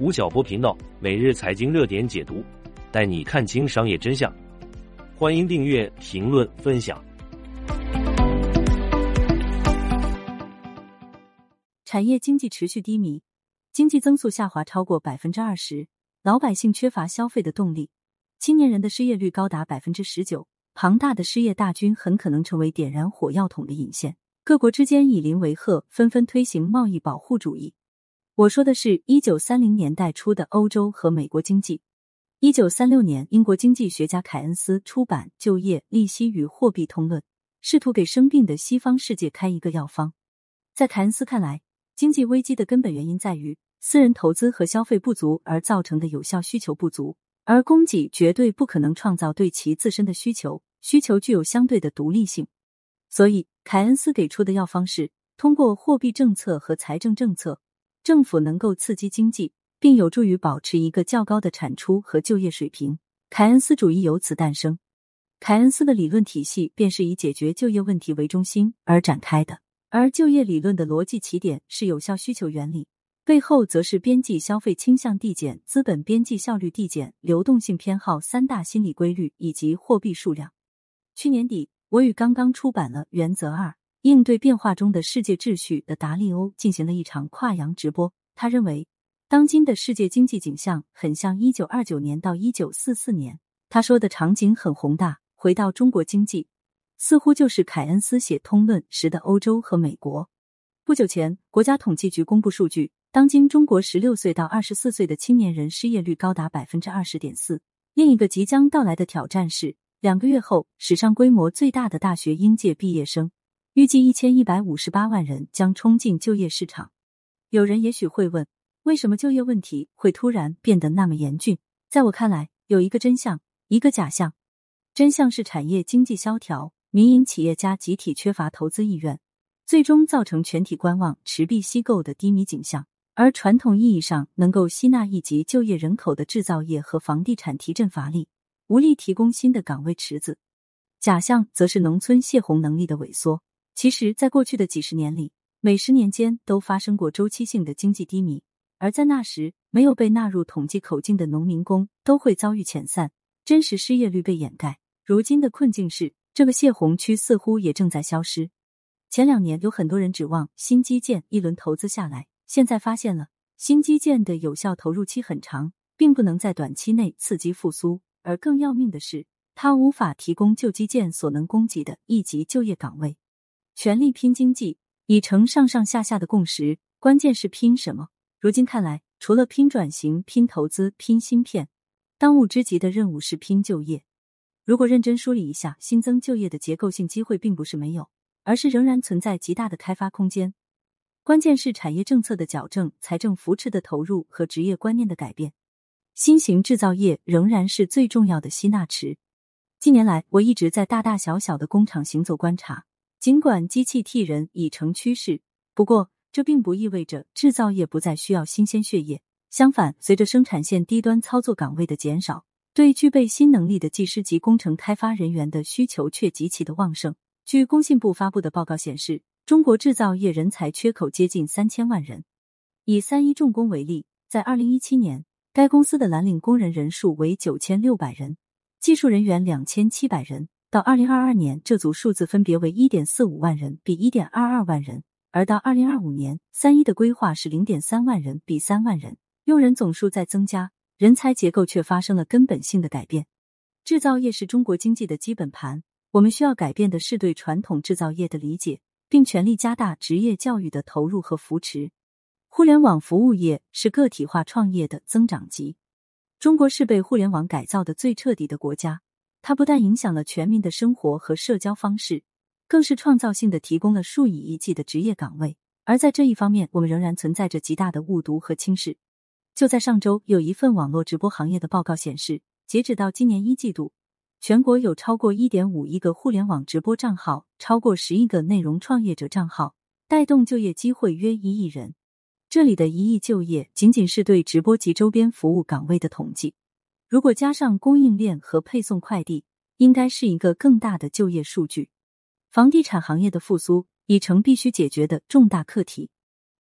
吴晓波频道每日财经热点解读，带你看清商业真相。欢迎订阅、评论、分享。产业经济持续低迷，经济增速下滑超过百分之二十，老百姓缺乏消费的动力，青年人的失业率高达百分之十九，庞大的失业大军很可能成为点燃火药桶的引线。各国之间以邻为壑，纷纷推行贸易保护主义。我说的是一九三零年代初的欧洲和美国经济。一九三六年，英国经济学家凯恩斯出版《就业、利息与货币通论》，试图给生病的西方世界开一个药方。在凯恩斯看来，经济危机的根本原因在于私人投资和消费不足而造成的有效需求不足，而供给绝对不可能创造对其自身的需求，需求具有相对的独立性。所以，凯恩斯给出的药方是通过货币政策和财政政策。政府能够刺激经济，并有助于保持一个较高的产出和就业水平。凯恩斯主义由此诞生。凯恩斯的理论体系便是以解决就业问题为中心而展开的。而就业理论的逻辑起点是有效需求原理，背后则是边际消费倾向递减、资本边际效率递减、流动性偏好三大心理规律以及货币数量。去年底，我与刚刚出版了《原则二》。应对变化中的世界秩序的达利欧进行了一场跨洋直播。他认为，当今的世界经济景象很像一九二九年到一九四四年。他说的场景很宏大。回到中国经济，似乎就是凯恩斯写《通论》时的欧洲和美国。不久前，国家统计局公布数据，当今中国十六岁到二十四岁的青年人失业率高达百分之二十点四。另一个即将到来的挑战是，两个月后，史上规模最大的大学应届毕业生。预计一千一百五十八万人将冲进就业市场。有人也许会问，为什么就业问题会突然变得那么严峻？在我看来，有一个真相，一个假象。真相是产业经济萧条，民营企业家集体缺乏投资意愿，最终造成全体观望、持币吸购的低迷景象。而传统意义上能够吸纳一级就业人口的制造业和房地产提振乏力，无力提供新的岗位池子。假象则是农村泄洪能力的萎缩。其实，在过去的几十年里，每十年间都发生过周期性的经济低迷，而在那时，没有被纳入统计口径的农民工都会遭遇遣散，真实失业率被掩盖。如今的困境是，这个泄洪区似乎也正在消失。前两年有很多人指望新基建一轮投资下来，现在发现了新基建的有效投入期很长，并不能在短期内刺激复苏，而更要命的是，它无法提供旧基建所能供给的一级就业岗位。全力拼经济已成上上下下的共识，关键是拼什么？如今看来，除了拼转型、拼投资、拼芯片，当务之急的任务是拼就业。如果认真梳理一下，新增就业的结构性机会并不是没有，而是仍然存在极大的开发空间。关键是产业政策的矫正、财政扶持的投入和职业观念的改变。新型制造业仍然是最重要的吸纳池。近年来，我一直在大大小小的工厂行走观察。尽管机器替人已成趋势，不过这并不意味着制造业不再需要新鲜血液。相反，随着生产线低端操作岗位的减少，对具备新能力的技师及工程开发人员的需求却极其的旺盛。据工信部发布的报告显示，中国制造业人才缺口接近三千万人。以三一重工为例，在二零一七年，该公司的蓝领工人人数为九千六百人，技术人员两千七百人。到二零二二年，这组数字分别为一点四五万人，比一点二二万人；而到二零二五年，三一的规划是零点三万人，比三万人。用人总数在增加，人才结构却发生了根本性的改变。制造业是中国经济的基本盘，我们需要改变的是对传统制造业的理解，并全力加大职业教育的投入和扶持。互联网服务业是个体化创业的增长极，中国是被互联网改造的最彻底的国家。它不但影响了全民的生活和社交方式，更是创造性的提供了数以亿计的职业岗位。而在这一方面，我们仍然存在着极大的误读和轻视。就在上周，有一份网络直播行业的报告显示，截止到今年一季度，全国有超过一点五亿个互联网直播账号，超过十亿个内容创业者账号，带动就业机会约一亿人。这里的一亿就业，仅仅是对直播及周边服务岗位的统计。如果加上供应链和配送快递，应该是一个更大的就业数据。房地产行业的复苏已成必须解决的重大课题。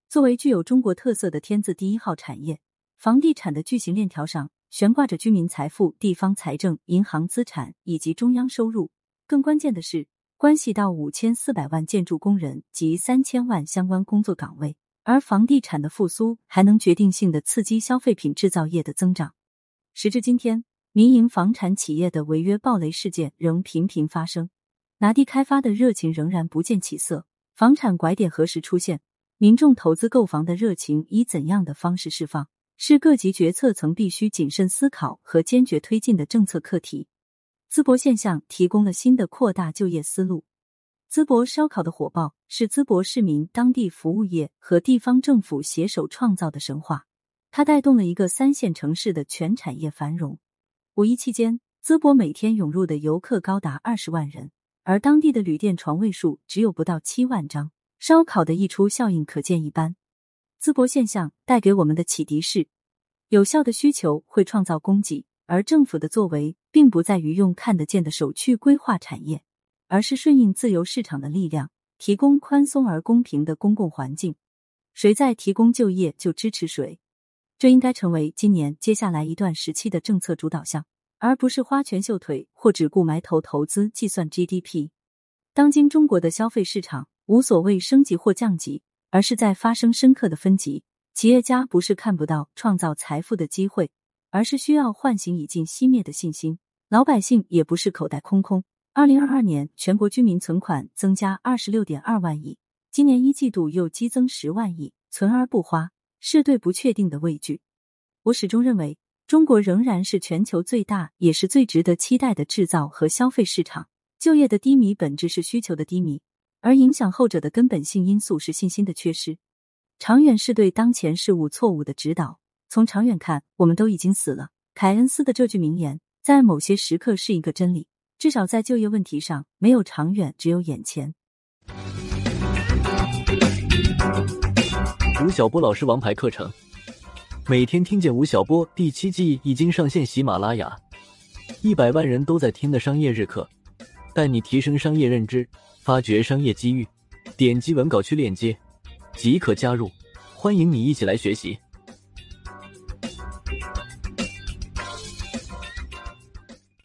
作为具有中国特色的天字第一号产业，房地产的巨型链条上悬挂着居民财富、地方财政、银行资产以及中央收入。更关键的是，关系到五千四百万建筑工人及三千万相关工作岗位。而房地产的复苏还能决定性的刺激消费品制造业的增长。时至今天，民营房产企业的违约暴雷事件仍频频发生，拿地开发的热情仍然不见起色。房产拐点何时出现？民众投资购房的热情以怎样的方式释放？是各级决策层必须谨慎思考和坚决推进的政策课题。淄博现象提供了新的扩大就业思路。淄博烧烤的火爆是淄博市民、当地服务业和地方政府携手创造的神话，它带动了一个三线城市的全产业繁荣。五一期间，淄博每天涌入的游客高达二十万人，而当地的旅店床位数只有不到七万张，烧烤的溢出效应可见一斑。淄博现象带给我们的启迪是：有效的需求会创造供给，而政府的作为并不在于用看得见的手去规划产业。而是顺应自由市场的力量，提供宽松而公平的公共环境。谁在提供就业，就支持谁。这应该成为今年接下来一段时期的政策主导项，而不是花拳绣腿或只顾埋头投资计算 GDP。当今中国的消费市场无所谓升级或降级，而是在发生深刻的分级。企业家不是看不到创造财富的机会，而是需要唤醒已经熄灭的信心。老百姓也不是口袋空空。二零二二年，全国居民存款增加二十六点二万亿，今年一季度又激增十万亿，存而不花是对不确定的畏惧。我始终认为，中国仍然是全球最大也是最值得期待的制造和消费市场。就业的低迷本质是需求的低迷，而影响后者的根本性因素是信心的缺失。长远是对当前事物错误的指导。从长远看，我们都已经死了。凯恩斯的这句名言，在某些时刻是一个真理。至少在就业问题上，没有长远，只有眼前。吴晓波老师王牌课程，每天听见吴晓波第七季已经上线喜马拉雅，一百万人都在听的商业日课，带你提升商业认知，发掘商业机遇。点击文稿区链接即可加入，欢迎你一起来学习。